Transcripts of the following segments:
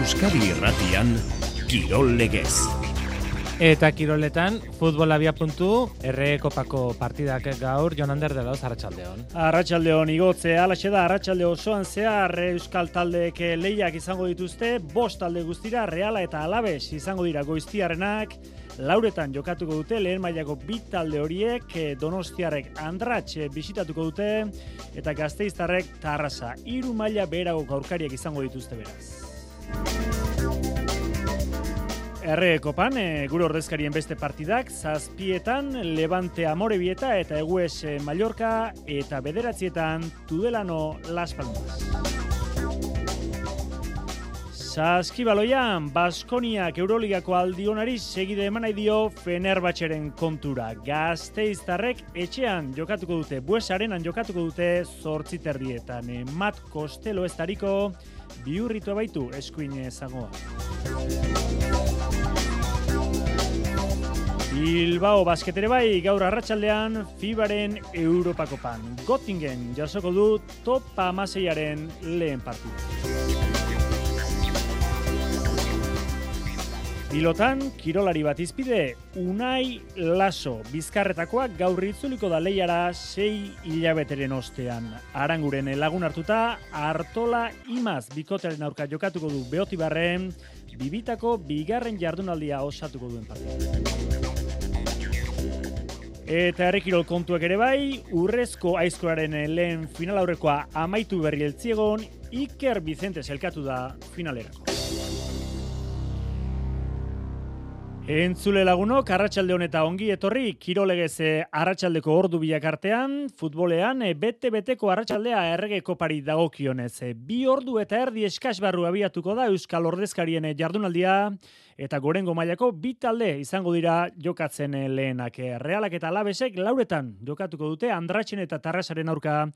Euskadi Irratian Kirol Legez. Eta kiroletan, futbol abia puntu, erre kopako partidak gaur, Jon Ander de Lauz, Arratxaldeon. Arratxaldeon, igotze, alaxe da, Arratxalde osoan zehar Euskal taldeek lehiak izango dituzte, bost talde guztira, Reala eta Alabes izango dira goiztiarenak, lauretan jokatuko dute, lehen mailako bit talde horiek, eh, donostiarrek andratx bisitatuko dute, eta gazteiztarrek tarrasa, iru maila beherago gaurkariak izango dituzte beraz. Erre kopan, e, gure ordezkarien beste partidak, zazpietan, Levante Amorebieta eta Egues e, Mallorca eta bederatzietan Tudelano Las Palmas. Zaskibaloian, Baskoniak Euroligako aldionari segide emanai dio Fenerbahçeren kontura. Gazteiztarrek etxean jokatuko dute, buesarenan jokatuko dute zortziterdietan. E, Mat Kostelo ez tariko, biurritu abaitu eskuin zagoa. Bilbao basketere bai gaur arratsaldean Fibaren Europako pan. Göttingen jasoko du topa amaseiaren lehen partida. Pilotan, kirolari bat izpide, Unai Laso, bizkarretakoak gaur itzuliko da leiara sei hilabeteren ostean. Aranguren lagun hartuta, Artola Imaz bikoteren aurka jokatuko du beotibarren, bibitako bigarren jardunaldia osatuko duen partida. Eta errekirol kontuak ere bai, urrezko aizkoraren lehen final aurrekoa amaitu berri eltziegon, Iker Vicente zelkatu da finalerako. Entzule lagunok, arratsalde honeta ongi etorri, kirolegez arratsaldeko ordu bilak artean, futbolean, bete-beteko arratsaldea errege kopari dagokionez. Bi ordu eta erdi eskasbarru abiatuko da Euskal Ordezkarien jardunaldia, eta gorengo mailako bi talde izango dira jokatzen lehenak. Realak eta Labesek lauretan jokatuko dute Andratxen eta Tarrasaren aurka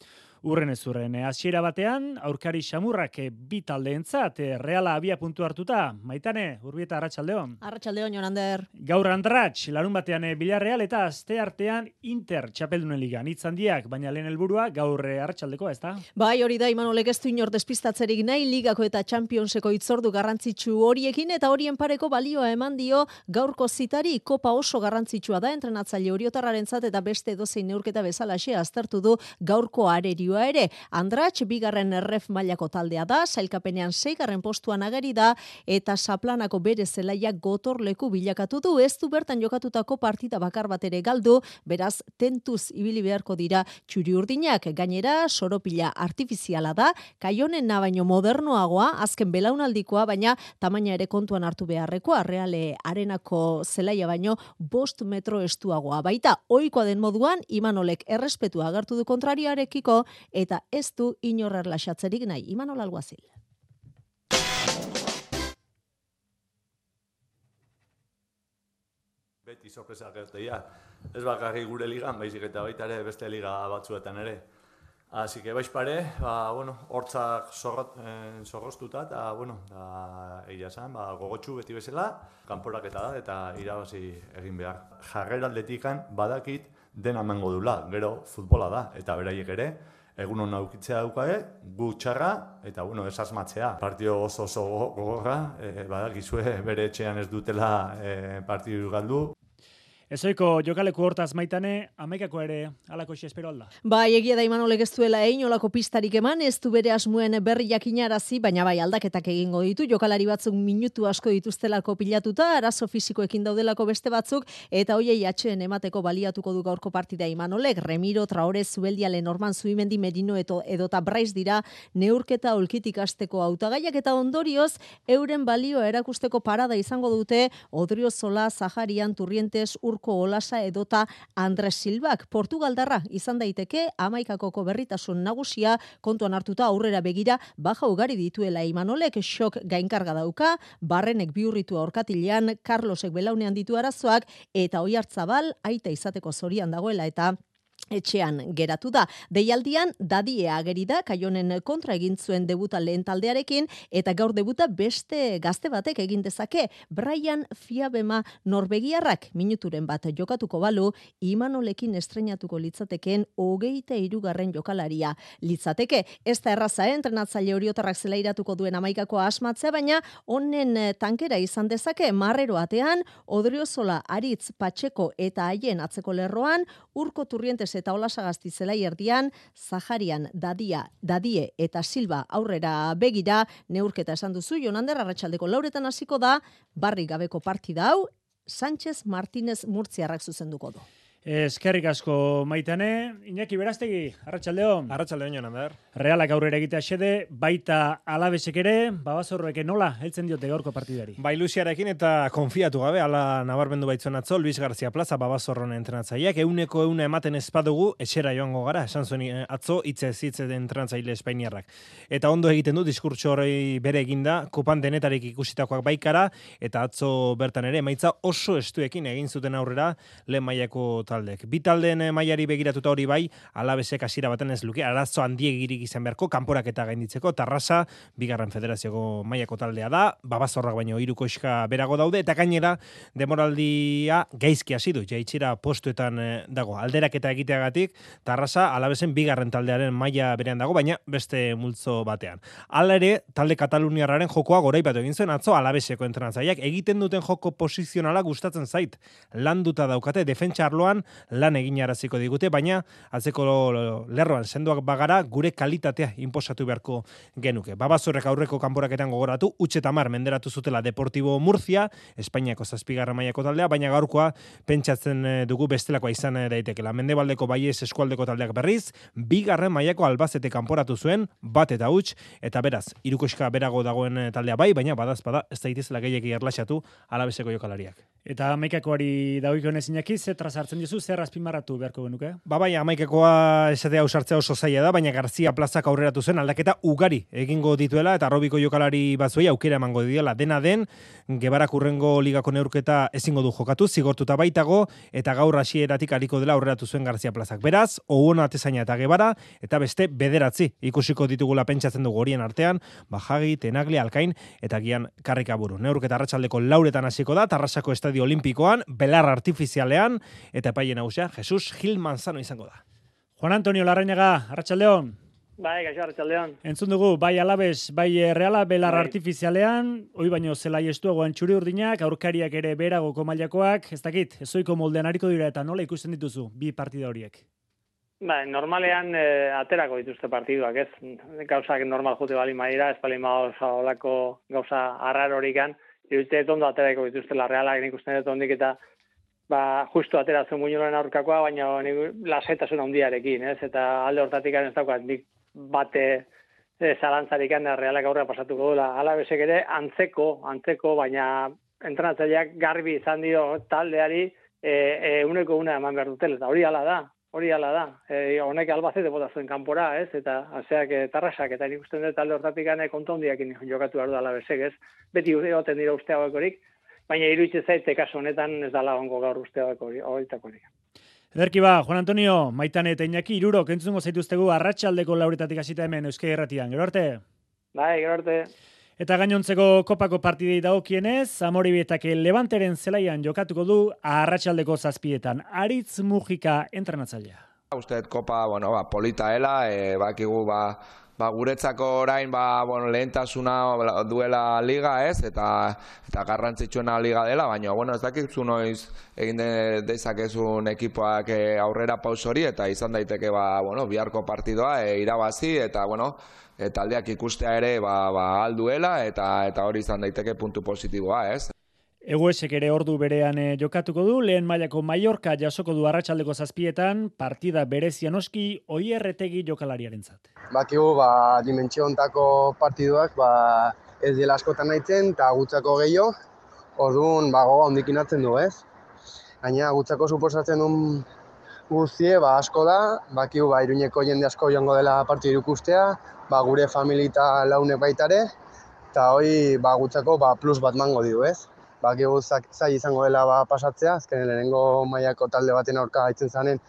urren ez urren. Hasiera batean, aurkari xamurrak bi taldeentzat Reala abia puntu hartuta. Maitane, urbieta Arratsaldeon. Arratsaldeon Jonander. Gaur Andratx, larun batean Villarreal eta aste artean Inter Txapeldunen Liga. Nitz handiak, baina lehen helburua gaur Arratsaldeko, ezta? Bai, hori da Imanolek ez du inor despistatzerik nahi ligako eta Championseko itzordu garrantzitsu horiekin eta horien pareko balioa eman dio gaurko zitari kopa oso garrantzitsua da entrenatzaile oriotarrarentzat eta beste dozein neurketa bezalaxe aztertu du gaurko arerioa ere. Andratx bigarren erref mailako taldea da, sailkapenean seigarren postuan ageri da eta saplanako bere zelaia gotorleku bilakatu du ez du bertan jokatutako partida bakar bat ere galdu, beraz tentuz ibili beharko dira txuri urdinak gainera soropila artifiziala da, kaionen baino modernoagoa, azken belaunaldikoa, baina tamaina ere kontuan hartu beharreko Bilbaoko Arreale Arenako zelaia baino bost metro estuagoa. Baita, oikoa den moduan, Imanolek errespetu agertu du kontrariarekiko eta ez du inorrer lasatzerik nahi. Imanol alguazil. Beti sorpresa gertea. Ez bakarri gure ligan, baizik eta baita ere beste liga batzuetan ere. Así que vais pare, ba, bueno, hortzak zorroztuta, eh, eta, bueno, da, egia esan, ba, gogotxu beti bezala, kanporaketa da, eta irabazi egin behar. Jarrera aldetikan, badakit, dena mango dula, gero futbola da, eta beraiek ere, egun hona aukitzea daukae, gu txarra, eta, bueno, ez asmatzea. Partio oso oso gogorra, e, badakizue bere etxean ez dutela e, partio galdu, Ezoiko jokaleko hortaz maitane, amaikako ere alako espero alda. Bai, egia da imanolek ez duela egin olako pistarik eman, ez du bere asmuen berri jakinarazi, baina bai aldaketak egingo ditu, jokalari batzuk minutu asko dituztelako pilatuta, arazo fizikoekin daudelako beste batzuk, eta hoiei atxeen emateko baliatuko du gaurko partida imanolek, Remiro, Traore, Zubeldiale, Norman, Zuimendi, Medino, eto, edota Braiz dira, neurketa olkitik asteko autagaiak eta ondorioz, euren balio erakusteko parada izango dute, Odrio Zola, Zaharian, Turrientes, Ur urko olasa edota Andres Silbak. Portugaldarra izan daiteke amaikakoko berritasun nagusia kontuan hartuta aurrera begira baja ugari dituela imanolek xok gainkarga dauka, barrenek biurritu aurkatilean, Carlosek belaunean ditu arazoak eta oi hartzabal aita izateko zorian dagoela eta etxean geratu da. Deialdian dadie ageri da kaionen kontra egin zuen debuta lehen taldearekin eta gaur debuta beste gazte batek egin dezake Brian Fiabema Norbegiarrak minuturen bat jokatuko balu Imanolekin estrenatuko litzateken hogeita irugarren jokalaria litzateke. Ez da erraza eh? entrenatzaile horiotarrak zela iratuko duen amaikako asmatzea, baina honen eh, tankera izan dezake marrero atean, odriozola aritz patxeko eta haien atzeko lerroan, urko turrientes eta olasagazti zelai erdian, Zaharian, Dadia, Dadie eta Silva aurrera begira, neurketa esan duzu, Jonander Arratxaldeko lauretan hasiko da, barri gabeko partida hau, Sánchez Martínez Murtziarrak zuzenduko du. Eskerrik asko maitane, Iñaki Berastegi, Arratsaldeon. Arratsaldeon Jonander. Realak aurrera egitea xede, baita alabesek ere, babazorroek nola, heltzen diote gaurko partidari. Ba ilusiarekin eta konfiatu gabe, ala nabarmendu baitzuen atzo, Luis García Plaza babazorron entrenatzaileak, euneko euna ematen ezpadugu, etxera joango gara, esan zuen eh, atzo, itze zitze den entrenatzaile espainiarrak. Eta ondo egiten du, diskurtso hori bere eginda, kopan denetarik ikusitakoak baikara, eta atzo bertan ere, maitza oso estuekin egin zuten aurrera, lehen mailako taldek. Bi taldeen eh, mailari begiratuta hori bai, alabesek hasiera baten ez luke, arazo handiegirik izan beharko, kanporak eta gainditzeko, tarrasa, bigarren federazioko mailako taldea da, babazorrak baino iruko iska berago daude, eta gainera, demoraldia gaizki hasi du, jaitxira postuetan eh, dago. Alderak eta egiteagatik, tarrasa, alabesen bigarren taldearen maila berean dago, baina beste multzo batean. Hala ere, talde kataluniarraren jokoa goraipatu egin zuen atzo alabeseko entrenatzaileak egiten duten joko posizionala gustatzen zait. Landuta daukate defentsa arloan lan egin araziko digute, baina atzeko lerroan sendoak bagara gure kalitatea inposatu beharko genuke. Babazorrek aurreko kanporaketan gogoratu, utxe tamar menderatu zutela Deportibo Murcia, Espainiako zazpigarra mailako taldea, baina gaurkoa pentsatzen eh, dugu bestelakoa izan eh, daitekela. Mendebaldeko baiez eskualdeko taldeak berriz, bigarren mailako albazete kanporatu zuen, bat eta huts, eta beraz, irukoska berago dagoen eh, taldea bai, baina badaz bada, ez daitezela gehiagi erlaxatu alabeseko jokalariak. Eta amaikakoari dagoiko nezinaki, zetra sartzen dizu, zer azpimarratu beharko genuke? Ba bai, amaikekoa esatea ausartzea oso zaila da, baina Garzia plazak aurreratu zen aldaketa ugari egingo dituela eta robiko jokalari batzuei aukera emango diela dena den, gebarak urrengo ligako neurketa ezingo du jokatu, zigortuta baitago, eta gaur hasieratik aliko dela aurreratu zuen Garzia plazak. Beraz, oguona atezaina eta gebara, eta beste bederatzi ikusiko ditugula pentsatzen dugu horien artean, bajagi, tenagli, alkain, eta gian karrikaburu. Neurketa arratsaldeko lauretan hasiko da, tarrasako estadio olimpikoan, belar artifizialean, eta epaile nagusia Jesus Gil Manzano izango da. Juan Antonio Larrañaga, Arratsaldeon. Bai, gaixo Arratsaldeon. Entzun dugu, bai alabez, bai reala belar bai. artifizialean, hoi baino zelai estuagoan txuri urdinak, aurkariak ere beragoko mailakoak, ez dakit, ezoiko moldean hariko dira eta nola ikusten dituzu bi partida horiek? Ba, normalean e, aterako dituzte partiduak, ez? Gauzak normal jute bali maira, ez bali oso olako gauza arrar horikan, iruditzen ondo aterako dituzte la realak, nik usten dut ondik eta ba, justu ateratzen muñoren aurkakoa, baina lasetasun handiarekin, ez? Eta alde hortatik ez daukat, nik bate e, zalantzarik realak aurra pasatuko dula. Ala besek ere, antzeko, antzeko, baina entrenatzaileak garbi izan dio taldeari e, e, uneko una eman behar dutela, eta hori ala da, hori ala da. E, honek albazete bota zuen kanpora, ez? Eta azeak e, tarrasak, eta nik uste dut talde hortatik gane kontondiak jokatu behar du ala besek, ez? Beti egoten dira uste hauekorik, baina iruditzen zaite kasu honetan ez da lagongo gaur uste horietako hori. Ederki ba, Juan Antonio, maitan eta inaki, iruro, kentzungo zaituztegu arratsaldeko lauretatik hasita hemen Euskei Erratian. Gero arte? Bai, gero arte. Eta gainontzeko kopako partidei dagokienez, Amoribetake Levanteren zelaian jokatuko du arratsaldeko zazpietan. Aritz Mujika entrenatzailea. Usteet kopa, bueno, ba, polita ela, e, bakigu, ba, ba, guretzako orain ba, bueno, lehentasuna duela liga ez, eta eta garrantzitsuena liga dela, baina bueno, ez dakit zu noiz egin de, dezakezun ekipoak eh, aurrera paus hori, eta izan daiteke ba, bueno, biharko partidoa e, irabazi, eta bueno, e, taldeak ikustea ere ba, ba, alduela, eta, eta hori izan daiteke puntu positiboa ez. Egoesek ere ordu berean eh, jokatuko du, lehen mailako Mallorca jasoko du arratsaldeko zazpietan, partida berezian oski, oi erretegi jokalariaren zat. Bakigu, ba, dimentsio ontako partiduak, ba, ez dela askotan nahitzen, eta gutzako gehiago, orduan, ba, goga ondikin du, ez? Gaina, gutzako suposatzen duen guztie, ba, asko da, bakigu, ba, iruñeko jende asko joango dela partidu ikustea, ba, gure familita launek baitare, eta hoi, ba, gutzako, ba, plus bat mango dio, ez? Bakigu zai izango dela ba pasatzea, azken lehenengo mailako talde baten aurka gaitzen zanen,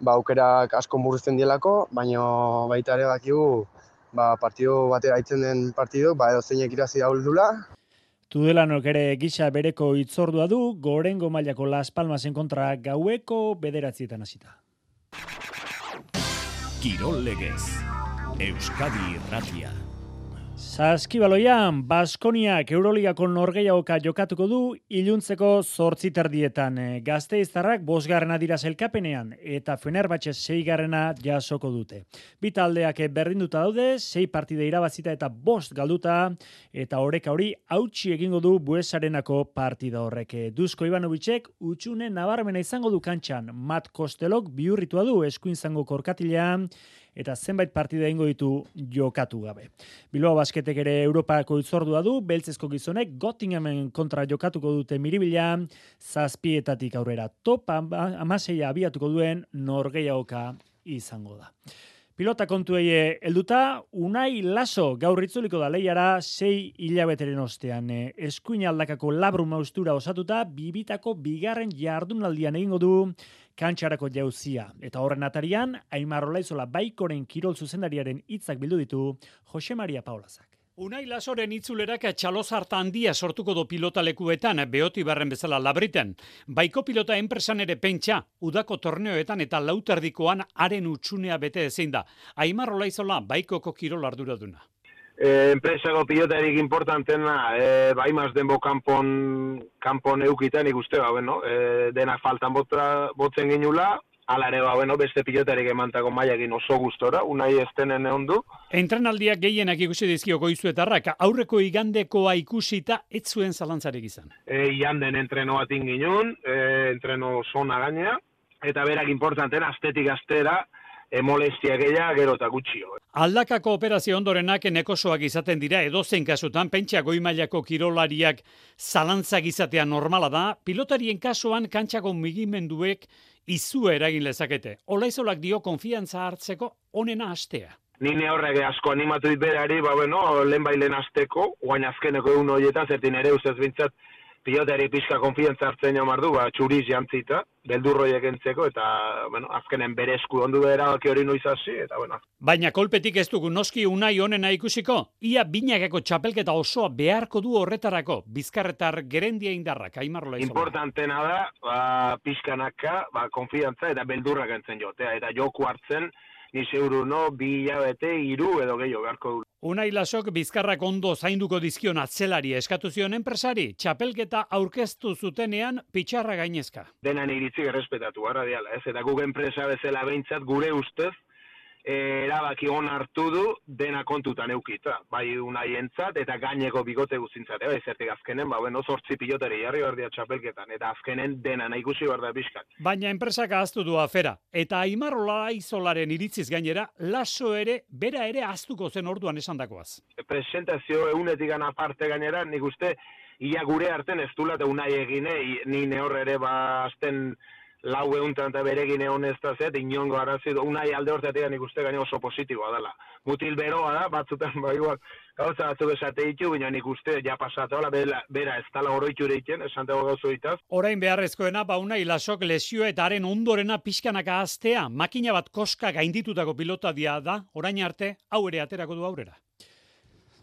ba, aukerak asko murrizten dielako, baina baita ere bakigu ba, partido batera aitzen den partido, ba, edo zeinek irazi dauldula, Tudelanok ere gisa bereko itzordua du, gorengo mailako Las Palmasen kontra gaueko bederatzietan hasita. Kirol Legez. Euskadi Irratia. Saskibaloian, Baskoniak Euroligako norgeiagoka jokatuko du iluntzeko zortzi terdietan. Gazte iztarrak bosgarrena dira zelkapenean eta Fenerbahce seigarrena jasoko dute. Bi taldeak berdinduta daude, sei partide irabazita eta bost galduta eta horreka hori hautsi egingo du buesarenako partida horrek. Duzko Ivanovicek utxune nabarmena izango du kantxan. Mat Kostelok biurritua du eskuin zango korkatilean eta zenbait partida ingo ditu jokatu gabe. Bilbao basketek ere Europako itzordua du, beltzezko gizonek Gottingamen kontra jokatuko dute miribila, zazpietatik aurrera top amaseia abiatuko duen norgeiaoka izango da. Pilota kontuei helduta Unai Laso gaur itzuliko da leiara sei hilabeteren ostean. Eskuin aldakako labru maustura osatuta, bibitako bigarren jardunaldian egingo du kantxarako jauzia. Eta horren atarian, Aimar Olaizola baikoren kirol zuzendariaren hitzak bildu ditu Jose Maria Paulazak. Unai Lasoren itzulerak txalozarta handia sortuko do pilota lekuetan, behoti barren bezala labriten. Baiko pilota enpresan ere pentsa, udako torneoetan eta lauterdikoan haren utxunea bete ezin da. Aimar Olaizola, baikoko kirol arduraduna. Eh, enpresako pilotarik importantena, eh, bai denbo kanpon, kanpon eukitan ikuste, ba, bueno, eh, denak faltan botra, botzen ginula, Ala ere, ba, bueno, beste pilotarik emantako maiakin oso gustora, unai estenen egon du. Entrenaldiak gehienak ikusi dizkio goizuetarrak, aurreko igandekoa ikusita ez zuen zalantzarik izan. E, iganden entreno bat inginun, e, entreno zona gainea, eta berak importanten, astetik astera, molestia gehiago gero eta gutxio. Aldakako operazio ondorenak nekosoak izaten dira edozein kasutan pentsa goi mailako kirolariak zalantzak izatea normala da, pilotarien kasuan kantxako mugimenduek izu eragin lezakete. Olaizolak dio konfiantza hartzeko onena astea. Ni ne horrek asko animatu dit berari, ba bueno, lehen bai lehen asteko, guain azkeneko egun horietan, zertin ere ustez bintzat, pilotari pixka konfiantza hartzen jo mardu, ba, txuriz jantzita, beldurroiek entzeko, eta, bueno, azkenen bere esku ondu behera hori noiz hasi, eta, bueno. Baina kolpetik ez dugu noski unai honena ikusiko, ia binakeko txapelketa osoa beharko du horretarako, bizkarretar gerendia indarrak, aimarrola izan. Importantena da, ba, pixkanaka, ba, konfiantza eta beldurrak entzen jotea, eta joku hartzen, ni zeuru no, bi hilabete, iru edo gehiago beharko du. Unai lasok bizkarrak ondo zainduko dizkion atzelari eskatu zion enpresari, txapelketa aurkeztu zutenean pitxarra gainezka. Denan iritzi errespetatu, gara diala, ez? Eta guk enpresa bezala behintzat gure ustez, erabaki on hartu du dena kontutan eukita, bai unaientzat eta gaineko bigote guzintzat, bai zertik azkenen, ba bueno, 8 pilotari jarri berdia txapelketan eta azkenen dena nahi ikusi berda bizkat. Baina enpresak ahaztu du afera eta Aimarrola Izolaren iritziz gainera, laso ere bera ere ahaztuko zen orduan esandakoaz. Presentazio eunetik gana parte gainera, nik uste ia gure arten ez dula eta unai egine, ni ne ere ba azten lau eguntan eta beregin egon ez da zet, inongo arazi, unai alde hortatik ikuste gaine oso positiboa dela. Mutil beroa da, batzutan ba igual, gauza batzuk esate ditu, baina nik uste ja pasatu, bera, bera ez tala oroitu ereiten, esan dago gauzo ditaz. Orain beharrezkoena, ba unai lasok lesio eta haren ondorena pixkanaka aztea, makina bat koska gainditutako pilota dia da, orain arte, hau ere aterako du aurrera.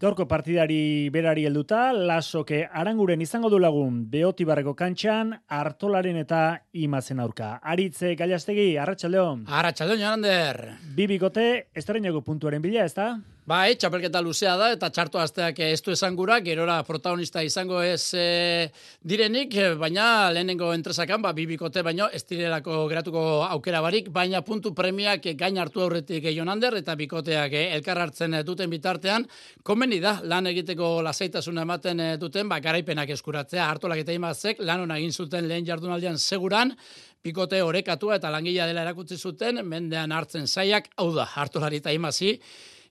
Gaurko partidari berari helduta, lasoke aranguren izango du lagun beotibarreko kantxan, hartolaren eta imazen aurka. Aritze, gailastegi, arratsaldeon. Arratxaldeon, Jonander. Bibikote, estrenago puntuaren bila, ez da? Bai, txapelketa luzea da eta txarto asteak ez du esan gura, gerora protagonista izango ez e, direnik, baina lehenengo entresakan, ba, bibikote baino, ez direlako geratuko aukera barik, baina puntu premiak gain hartu aurretik Jonander eta bikoteak eh, elkar hartzen duten bitartean, komeni da, lan egiteko lasaitasuna ematen eh, duten, ba, garaipenak eskuratzea, hartolak eta imazek, lan hona egin zuten lehen jardunaldian seguran, Pikote orekatua eta langila dela erakutsi zuten, mendean hartzen zaiak, hau da, hartolari eta imazi,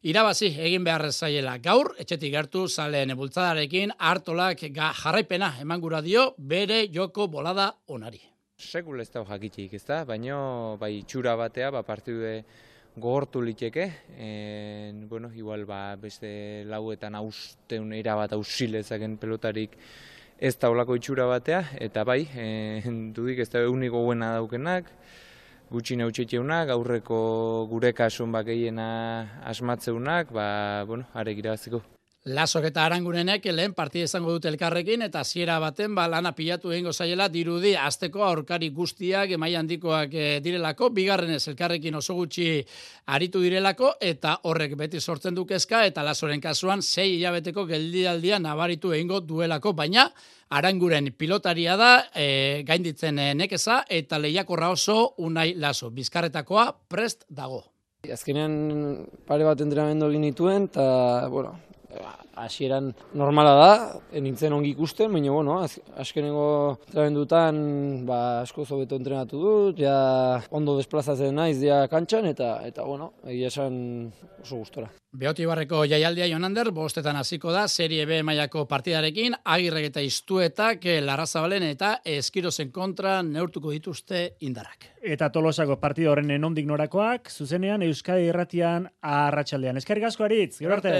irabazi egin behar zaiela. Gaur, etxetik gertu, zaleen bultzadarekin, hartolak jarraipena eman gura dio, bere joko bolada onari. Sekul ez da jakitxik, ez da? Baina, bai, txura batea, ba, partidu gogortu liteke, en, bueno, igual, ba, beste lauetan austeun irabat ausilezaken pelotarik ez da olako itxura batea, eta bai, en, dudik ez da euniko buena daukenak, gutxi neutxetxeunak, aurreko gure kasun bakeiena asmatzeunak, ba, bueno, arek irabaziko. Lasok eta arangunenek lehen partida izango dute elkarrekin eta hasiera baten ba lana pilatu egingo zaiela dirudi asteko aurkari guztiak emai handikoak e, direlako. Bigarrenez elkarrekin oso gutxi aritu direlako eta horrek beti sortzen du kezka eta Lasoren kasuan sei hilabeteko geldialdia nabaritu egingo duelako. Baina aranguren pilotaria da e, gainditzen e, nekeza eta lehiakorra oso unai Laso. Bizkarretakoa prest dago. Azkenean pare bat entrenamendu egin dituen, eta, bueno, hasieran normala da, nintzen ongi ikusten, baina bueno, azkenengo trabendutan ba, asko zobeto entrenatu dut, ja ondo desplazatzen naiz dia kantxan, eta, eta bueno, egia esan oso gustora. Beoti barreko jaialdia Jonander, bostetan hasiko da, serie B mailako partidarekin, agirrek eta iztuetak, eh, larrazabalen eta eskirozen kontra neurtuko dituzte indarrak. Eta tolosako partido horren enondik norakoak, zuzenean Euskadi Erratian arratsaldean. Eskerrik asko aritz, gero arte.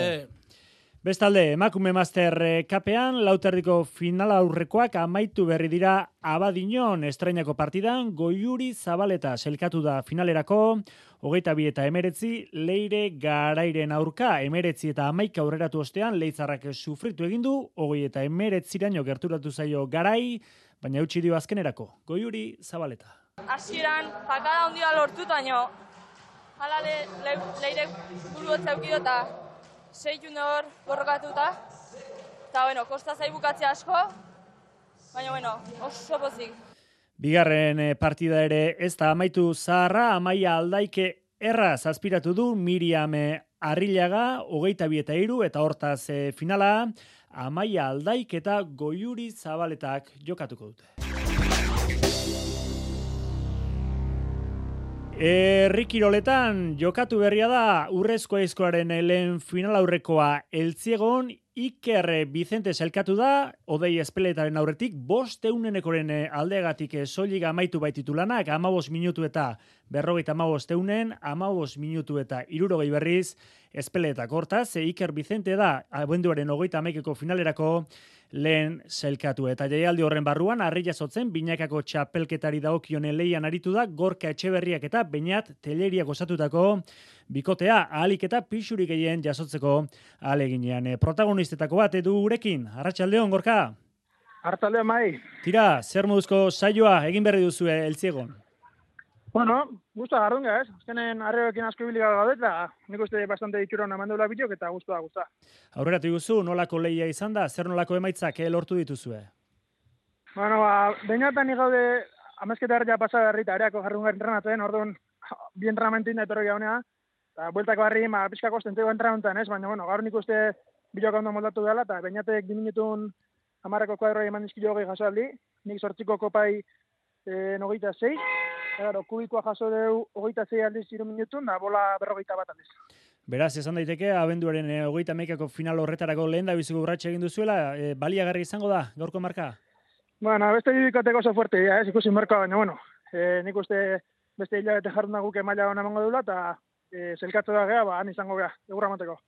Bestalde, emakume master eh, kapean, lauterdiko final aurrekoak amaitu berri dira abadinon estrainako partidan, goiuri zabaleta selkatu da finalerako, hogeita bi eta emeretzi, leire garairen aurka, emeretzi eta amaika aurreratu ostean, leitzarrak sufritu egindu, hogei eta emeretziraino gerturatu zaio garai, baina eutxi dio azkenerako, goiuri zabaleta. Hasieran jakara ondia lortu, baino, hala le, le, leire buru eta sei junior borrokatuta. Eta, bueno, kosta zaibukatzea asko, baina, bueno, oso pozik. Bigarren eh, partida ere ez da amaitu zaharra, amaia aldaike erra zazpiratu du Miriam eh, Arrilaga, hogeita bieta iru, eta hortaz e, finala, amaia aldaik eta goiuri zabaletak jokatuko dute. Errikiroletan jokatu berria da urrezko aizkoaren lehen final aurrekoa. Eltziegon Iker Vicente selkatu da, odei espeletaren aurretik, bost eunenekoren aldeagatik soiliga amaitu baititu lanak, amabos minutu eta berrogeita amabos eunen, amabos minutu eta irurogei berriz, espeletak. Hortaz, Iker Vicente da, abenduaren ogeita amaikeko finalerako, lehen zelkatu. Eta jaialdi horren barruan, harri jasotzen, binakako txapelketari daokionen leian aritu da, gorka etxeberriak eta bainat teleriak osatutako bikotea, ahalik eta pixurik egin jasotzeko aleginean. E, protagonistetako bat edu gurekin, arratsaldeon gorka? Arratxaldeon mai. Tira, zer moduzko saioa egin berri duzu elziegon? Bueno, gusta garrunga, ez? Azkenen arrebekin asko ibili gaude eta nik uste bastante itxura hona mandula bideok eta gustu da, gusta. Aurrera guzu, nolako lehia izan da, zer nolako emaitzak eh, lortu dituzue? Bueno, ba, bainatan gaude amezketa erdia pasa berri eta areako jarrunga entrenatzen, orduan bi entrenamentin da etorri gaunea, eta bueltako harri, ma, ba, pixkako ostentzeko entrenamentan, ez? Baina, bueno, gaur nik uste bideok ondo moldatu dela, eta bainatek diminutun amarrako kuadroi eman dizkio hogei jasoaldi, nik sortziko kopai e, nogeita zei, Claro, kubikoa jaso deu hogeita zei aldiz iru minutun, da bola berrogeita bat aldiz. Beraz, esan daiteke, abenduaren e, hogeita meikako final horretarako lehen da bizuko urratxe egin duzuela, e, baliagarri izango da, gaurko marka? Bueno, beste bibikateko oso fuerte, ya, ez ikusi marka, baina, bueno, e, nik uste beste hilabete jardun da guke maila hona emango dula, eta e, zelkatzu da gea, ba, han izango gea, egurra mateko.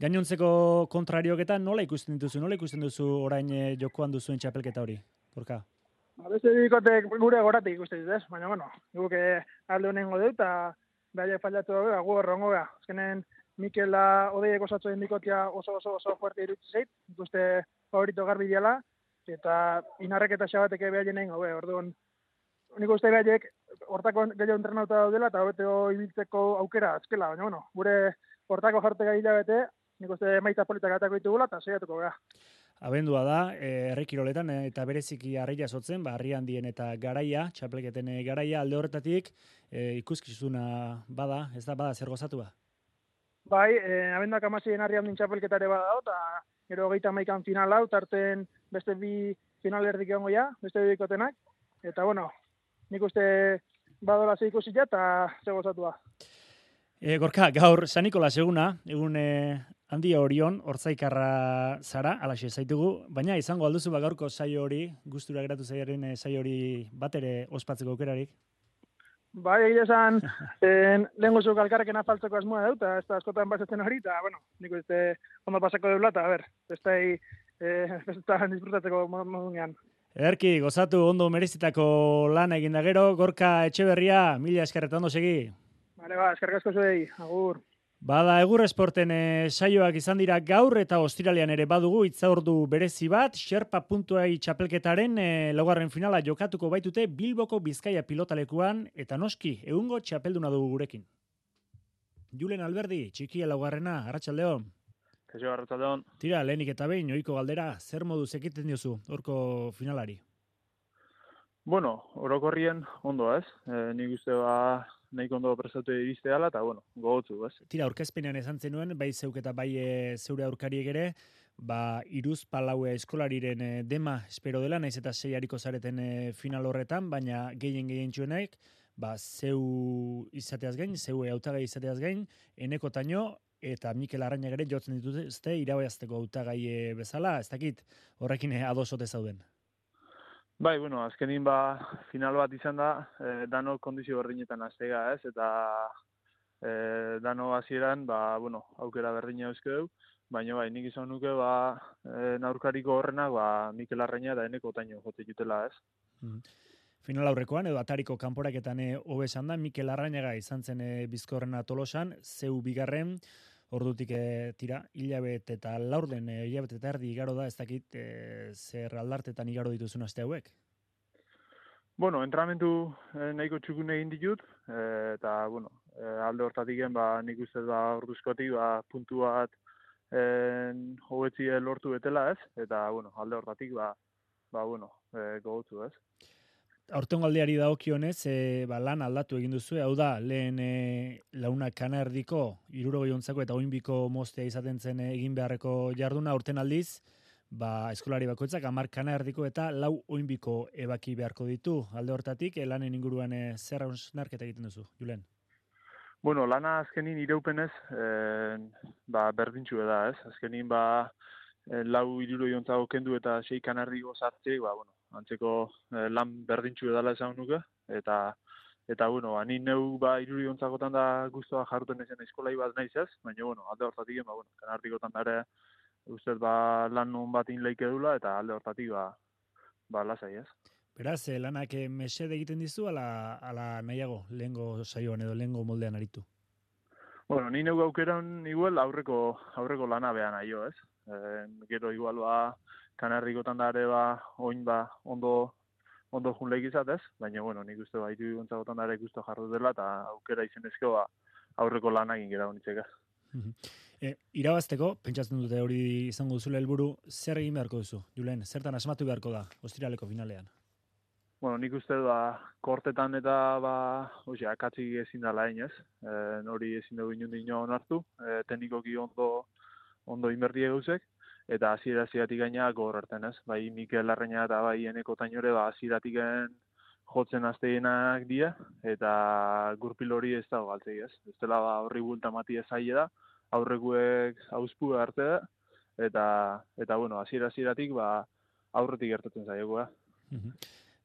Gainontzeko kontrarioketan nola ikusten dituzu, nola ikusten duzu orain e, jokoan duzuen txapelketa hori? Porka? Ba, beste dikotek gure goratik ikuste dut, ez? Baina, bueno, guk alde honen gode eta behaiek fallatu dugu, gu horrengo gara. Azkenen, Mikela odeiek osatzen dikotia oso oso oso fuerte irutzi zait, ikuste favorito garbi diala, eta inarrek eta xabatek behaien egin gobe, orduan, nik uste behaiek hortako gehiago entrenauta daudela, eta hobeteo ibiltzeko aukera azkela, baina, bueno, gure hortako jarte gaila bete, nik uste maita politak atako ditugula, eta zeiatuko gara abendua da, e, errekiroletan e, eta bereziki harri jasotzen, ba, harri handien eta garaia, txapleketen e, garaia, alde horretatik e, ikuskizuna bada, ez da, bada, zer gozatu ba? Bai, e, abenduak amazien harri handien txapelketare bada, eta gero geita maikan final hau, tarten beste bi final erdik egongo ja, beste bi bikotenak, eta bueno, nik uste badola ze ikusi ja, eta ze gozatu ba. E, gorka, gaur, San Nikola seguna, egun e, Handi orion, ortzaikarra zara, alaxe zaitugu, baina izango alduzu gaurko saio hori, gustura geratu zaiaren eh, saio hori bat ere ospatzeko aukerarik? Bai, egia esan, en, lehen guzuk alkarrekin afaltzeko asmoa dut, eta ez da askotan bazetzen hori, eta, bueno, nik uste ondo pasako deula, eta, a ber, ez da, e, ez da disfrutatzeko modunean. Ederki, gozatu ondo merezitako lan egin da gero, gorka etxeberria, mila eskerretan segi. Bale, ba, eskerrik asko zuei, agur. Bada, egur esporten e, saioak izan dira gaur eta ostiralean ere badugu itzaurdu berezi bat, xerpa puntuai txapelketaren e, laugarren finala jokatuko baitute Bilboko Bizkaia pilotalekuan eta noski, egungo txapelduna dugu gurekin. Julen Alberdi, txikia laugarrena, arratsaldeon. Kaixo, arratsaldeon. Tira, lehenik eta behin, oiko galdera, zer modu zekiten diozu, orko finalari? Bueno, orokorrien ondo ez, e, nik uste ba nahi kondo prestatu iriste dela, eta, bueno, gogotzu, ez? Tira, aurkezpenean esan zenuen, bai zeuk eta bai e, zeure aurkariek ere, ba, iruz palaue eskolariren e, dema espero dela, naiz eta zeiariko zareten e, final horretan, baina gehien gehien txuenaik, ba, zeu izateaz gain, zeu hautagai izateaz gain, eneko taino, eta Mikel Arraina ere jotzen dituzte irabaiazteko hautagai bezala, ez dakit horrekin adosote zauden. Bai, bueno, azkenin ba final bat izan da, e, dano kondizio berdinetan aztega, ez? Eta e, dano hasieran ba, bueno, aukera berdina euskeu, baina bai, nik izan nuke, ba, e, naurkariko horrenak, ba, Mikel Arreina eta eneko taino jote jutela, ez? Mm. Final aurrekoan, edo atariko kanporaketan hobe da, Mikel Arrainaga izan zen e, bizkorrena tolosan, zeu bigarren, Ordutik e, tira, hilabet eta laurden e, hilabet eta erdi igaro da, ez dakit e, zer aldartetan igaro dituzun aste hauek? Bueno, entramentu e, nahiko txukun egin ditut, e, eta, bueno, e, alde hortatik ba, nik uste da orduzkotik, ba, puntu bat e, hobetzi lortu betela ez, eta, bueno, alde hortatik, ba, ba bueno, e, gogotzu ez aurten galdiari da okionez, e, ba, lan aldatu egin duzu, hau da, lehen e, launa kana erdiko, iruro eta oinbiko mostea izaten zen egin beharreko jarduna, aurten aldiz, ba, eskolari bakoitzak, amar kana erdiko eta lau oinbiko ebaki beharko ditu, alde hortatik, e, lanen inguruan e, zer narketa egiten duzu, Julen? Bueno, lana azkenin ireupenez, e, ba, berdintxu da, ez? Azkenin, ba, lau iruro jontzago kendu eta sei kanardiko zartze, ba, bueno, antzeko eh, lan berdintxu edala esan nuke, eta eta bueno, ba, ni neu ba iruri ontzakotan da guztua jarruten ezen eskolai bat naiz ez, baina bueno, alde hortatik ba bueno, kanartikotan da ere ustez ba lan non bat leike dula eta alde hortatik ba ba lasai ez. Beraz, eh, lanak eh, mesede egiten dizu ala ala nahiago lehengo saioan edo lehengo moldean aritu. Bueno, ni neu aukeran igual aurreko aurreko lana bean aio, ez? Eh, gero igual ba kanarrikotan da ere ba, oin ba, ondo ondo jun lehik izatez, baina, bueno, nik uste ba, itu gontzagotan da ere ikustu jarru dela, eta aukera izen ezko ba, aurreko lan egin gira honitzeka. E, irabazteko, pentsatzen dute hori izango duzule helburu, zer egin beharko duzu, Julen, zertan asmatu beharko da, ostiraleko finalean? Bueno, nik uste ba, kortetan eta ba, oze, akatzi ezin dala ez, e, nori ezin dugu inundik nioan hartu, e, teknikoki ondo, ondo inberdi eguzek, eta hasiera hasieratik gaina gor hartzen, ez? Bai Mikel Larreña eta bai Eneko Tainore ba hasieratik jotzen asteenak dira eta gurpil hori ez da galtzei, ez? Dela ba horri bulta mati ezaile da, aurrekuek auspu arte eta eta bueno, hasiera hasieratik ba aurretik gertatzen zaigu,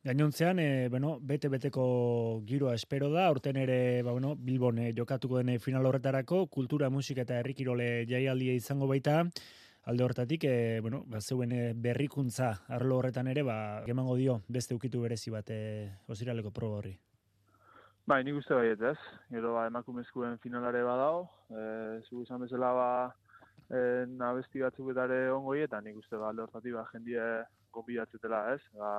Gainontzean, e, bueno, bete-beteko giroa espero da, orten ere, ba, bueno, Bilbon e, jokatuko den final horretarako, kultura, musika eta herrikirole jaialdia izango baita, alde hortatik, e, bueno, ba, zeuen eh, berrikuntza arlo horretan ere, ba, gemango dio beste ukitu berezi bat e, osiraleko proba horri. Bai, nik uste baiet ez. Gero ba, emakumezkuen finalare badao, e, zugu izan bezala ba, e, nabesti batzuk betare ongoi, eta nik uste ba, alde hortatik ba, jendie gombidatzetela ez. Ba,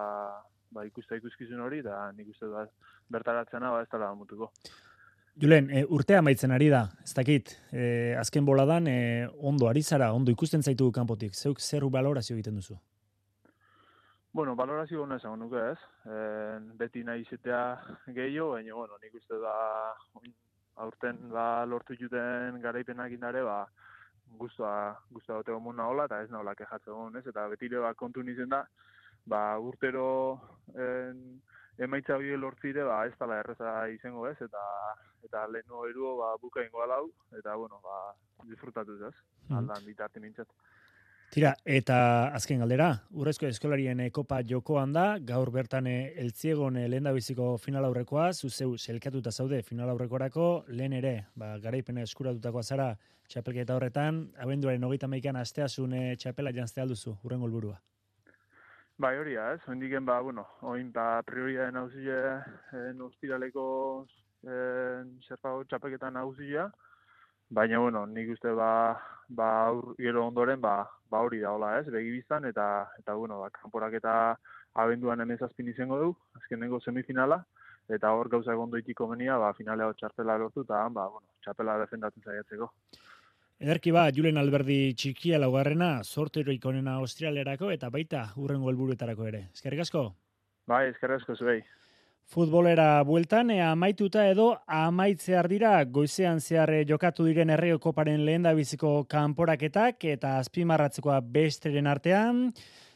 ba, ikusta ikuskizun hori, eta nik uste ba, bertaratzena ba, ez dela mutuko. Julen, e, urtea maitzen ari da, ez dakit, e, azken boladan e, ondo ari zara, ondo ikusten zaitu kanpotik, zeuk zer balorazio egiten duzu? Bueno, balorazio hona esan nuke ez, e, beti nahi izatea gehiago, baina, bueno, nik uste da aurten ba, lortu juten garaipenak indare, ba, guztua, guztua gote gomuna hola, eta ez nahola kejatzen ez, eta beti ba, kontu nizen da, ba, urtero en, emaitza hori lortzire, ba, ez tala erreza izango ez, eta eta lehenu eruo ba, buka ingoa lau, eta bueno, ba, disfrutatu ez, mm. aldan bitarte mintzat. Tira, eta azken galdera, urrezko eskolarien kopa jokoan da, gaur bertan eltziegon lehen da biziko final aurrekoa, zuzeu selkatuta zaude final aurrekorako, lehen ere, ba, garaipena eskuratutakoa zara txapelketa horretan, abenduaren hogeita meikan asteazun txapela janzte alduzu, urren golburua. Bai, hori ez? Oindiken, ba, bueno, oin, ba, prioridade nauzile en ostiraleko en, zerpago txapeketan nauzilea, baina, bueno, nik uste, ba, ba, aur, gero ondoren, ba, ba hori da, hola, ez? Begi biztan, eta, eta, bueno, ba, kanporak eta abenduan hemen zazpin izango du, azkenengo semifinala, eta hor gauzak ondo itiko menia, ba, finalea txartela lortu, eta, ba, bueno, txapela defendatzen zaiatzeko. Ederki ba, Julen Alberdi txikia laugarrena, sortero ikonena austrialerako eta baita urrengo helburuetarako ere. Eskerrik asko? Bai, eskerrik asko zuei. Futbolera bueltan, ea amaituta edo amaitzear dira goizean zehar jokatu diren erreo koparen lehen biziko kanporaketak eta azpimarratzekoa besteren artean.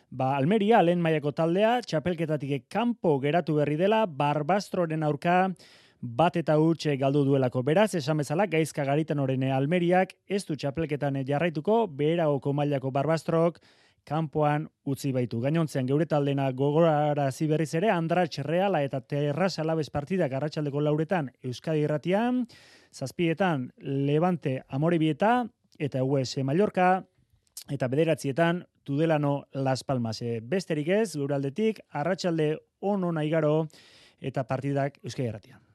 Ba, Almeria, lehen maiako taldea, txapelketatik kanpo geratu berri dela, barbastroren aurka, bat eta utxe galdu duelako. Beraz, esan bezala, gaizka garitan horren Almeriak, ez du txapelketan jarraituko, beheragoko mailako barbastrok, kanpoan utzi baitu. Gainontzean, geure taldena gogorara berriz ere, Andra Txerreala eta Terras Alabez partida garratxaldeko lauretan Euskadi Irratian, zazpietan Levante Amorebieta eta US Mallorca, eta bederatzietan Tudelano Las Palmas. E, besterik ez, geure aldetik, arratsalde ono naigaro eta partidak Euskadi Irratian.